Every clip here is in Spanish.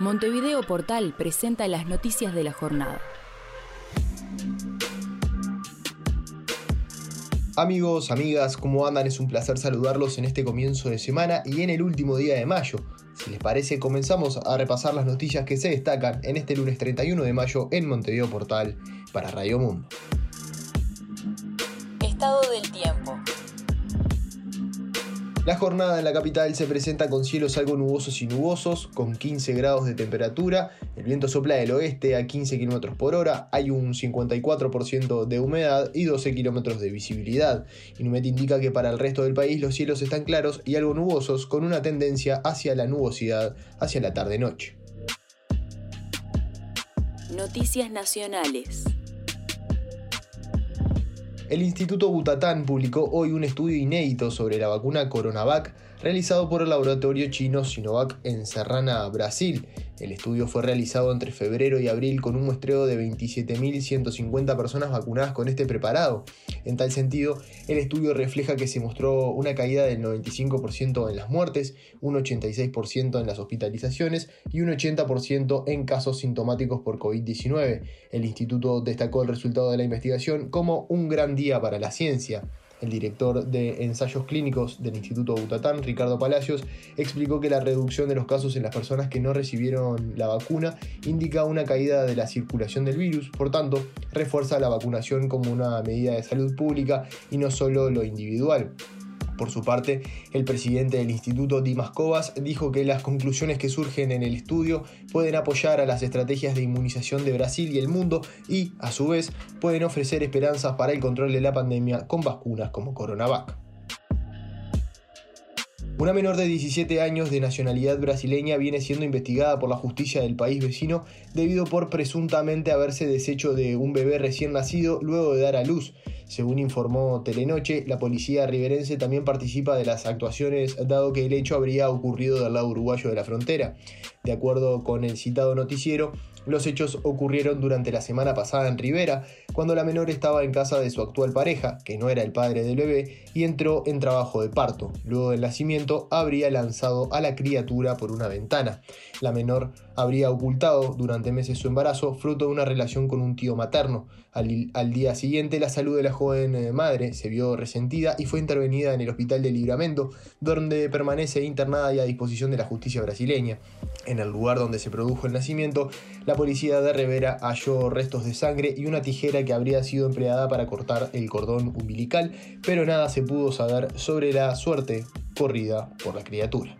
Montevideo Portal presenta las noticias de la jornada. Amigos, amigas, ¿cómo andan? Es un placer saludarlos en este comienzo de semana y en el último día de mayo. Si les parece, comenzamos a repasar las noticias que se destacan en este lunes 31 de mayo en Montevideo Portal para Radio Mundo. Estado del tiempo. La jornada en la capital se presenta con cielos algo nubosos y nubosos, con 15 grados de temperatura, el viento sopla del oeste a 15 km por hora, hay un 54% de humedad y 12 km de visibilidad. Inumet indica que para el resto del país los cielos están claros y algo nubosos, con una tendencia hacia la nubosidad hacia la tarde-noche. Noticias nacionales. El Instituto Butatán publicó hoy un estudio inédito sobre la vacuna Coronavac realizado por el laboratorio chino Sinovac en Serrana, Brasil. El estudio fue realizado entre febrero y abril con un muestreo de 27.150 personas vacunadas con este preparado. En tal sentido, el estudio refleja que se mostró una caída del 95% en las muertes, un 86% en las hospitalizaciones y un 80% en casos sintomáticos por COVID-19. El instituto destacó el resultado de la investigación como un gran día para la ciencia. El director de ensayos clínicos del Instituto Butatán, Ricardo Palacios, explicó que la reducción de los casos en las personas que no recibieron la vacuna indica una caída de la circulación del virus, por tanto, refuerza la vacunación como una medida de salud pública y no solo lo individual. Por su parte, el presidente del instituto, Dimas Covas, dijo que las conclusiones que surgen en el estudio pueden apoyar a las estrategias de inmunización de Brasil y el mundo y, a su vez, pueden ofrecer esperanzas para el control de la pandemia con vacunas como Coronavac. Una menor de 17 años de nacionalidad brasileña viene siendo investigada por la justicia del país vecino debido por presuntamente haberse deshecho de un bebé recién nacido luego de dar a luz. Según informó Telenoche, la policía riverense también participa de las actuaciones dado que el hecho habría ocurrido del lado uruguayo de la frontera. De acuerdo con el citado noticiero, los hechos ocurrieron durante la semana pasada en Rivera, cuando la menor estaba en casa de su actual pareja, que no era el padre del bebé, y entró en trabajo de parto. Luego del nacimiento, habría lanzado a la criatura por una ventana. La menor habría ocultado durante meses su embarazo, fruto de una relación con un tío materno. Al, día siguiente, la salud de la joven eh, madre se vio resentida y fue intervenida en el hospital de Libramento, donde permanece internada y a disposición de la justicia brasileña. En el lugar donde se produjo el nacimiento, la policía de Rivera halló restos de sangre y una tijera que habría sido empleada para cortar el cordón umbilical, pero nada se pudo saber sobre la suerte corrida por la criatura.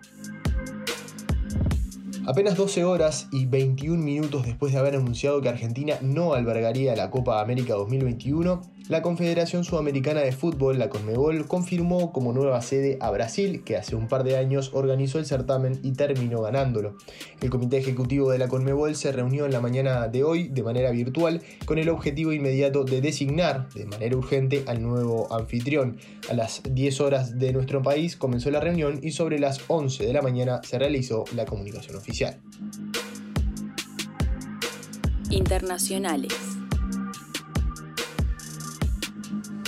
Apenas 12 horas y 21 minutos después de haber anunciado que Argentina no albergaría la Copa América 2021, la Confederación Sudamericana de Fútbol, la CONMEBOL, confirmó como nueva sede a Brasil, que hace un par de años organizó el certamen y terminó ganándolo. El comité ejecutivo de la CONMEBOL se reunió en la mañana de hoy de manera virtual con el objetivo inmediato de designar de manera urgente al nuevo anfitrión. A las 10 horas de nuestro país comenzó la reunión y sobre las 11 de la mañana se realizó la comunicación oficial. Internacionales.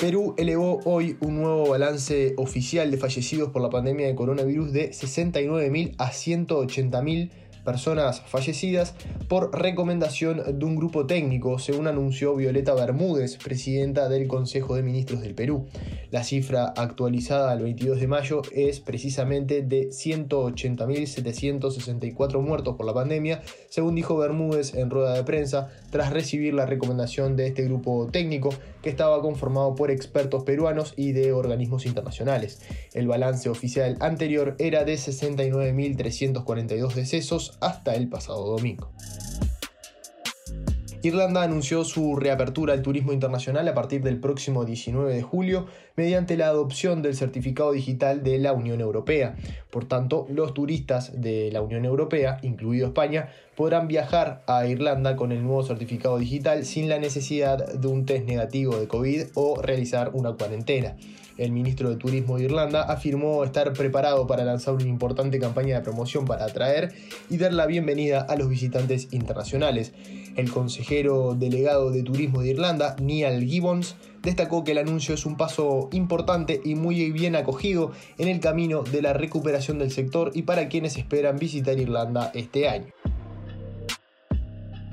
Perú elevó hoy un nuevo balance oficial de fallecidos por la pandemia de coronavirus de 69.000 a 180.000 personas fallecidas por recomendación de un grupo técnico, según anunció Violeta Bermúdez, presidenta del Consejo de Ministros del Perú. La cifra actualizada al 22 de mayo es precisamente de 180.764 muertos por la pandemia, según dijo Bermúdez en rueda de prensa, tras recibir la recomendación de este grupo técnico que estaba conformado por expertos peruanos y de organismos internacionales. El balance oficial anterior era de 69.342 decesos hasta el pasado domingo. Irlanda anunció su reapertura al turismo internacional a partir del próximo 19 de julio mediante la adopción del certificado digital de la Unión Europea. Por tanto, los turistas de la Unión Europea, incluido España, podrán viajar a Irlanda con el nuevo certificado digital sin la necesidad de un test negativo de COVID o realizar una cuarentena. El ministro de Turismo de Irlanda afirmó estar preparado para lanzar una importante campaña de promoción para atraer y dar la bienvenida a los visitantes internacionales. El consejero delegado de Turismo de Irlanda, Neil Gibbons, destacó que el anuncio es un paso importante y muy bien acogido en el camino de la recuperación del sector y para quienes esperan visitar Irlanda este año.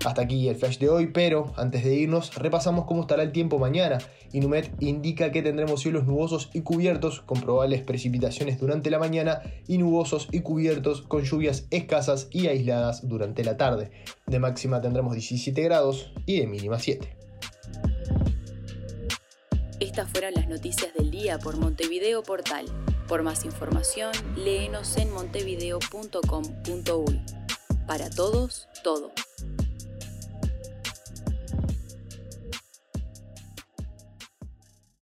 Hasta aquí el flash de hoy, pero antes de irnos repasamos cómo estará el tiempo mañana. Inumet indica que tendremos cielos nubosos y cubiertos con probables precipitaciones durante la mañana y nubosos y cubiertos con lluvias escasas y aisladas durante la tarde. De máxima tendremos 17 grados y de mínima 7. Estas fueron las noticias del día por Montevideo Portal. Por más información, léenos en montevideo.com.uy. Para todos, todo.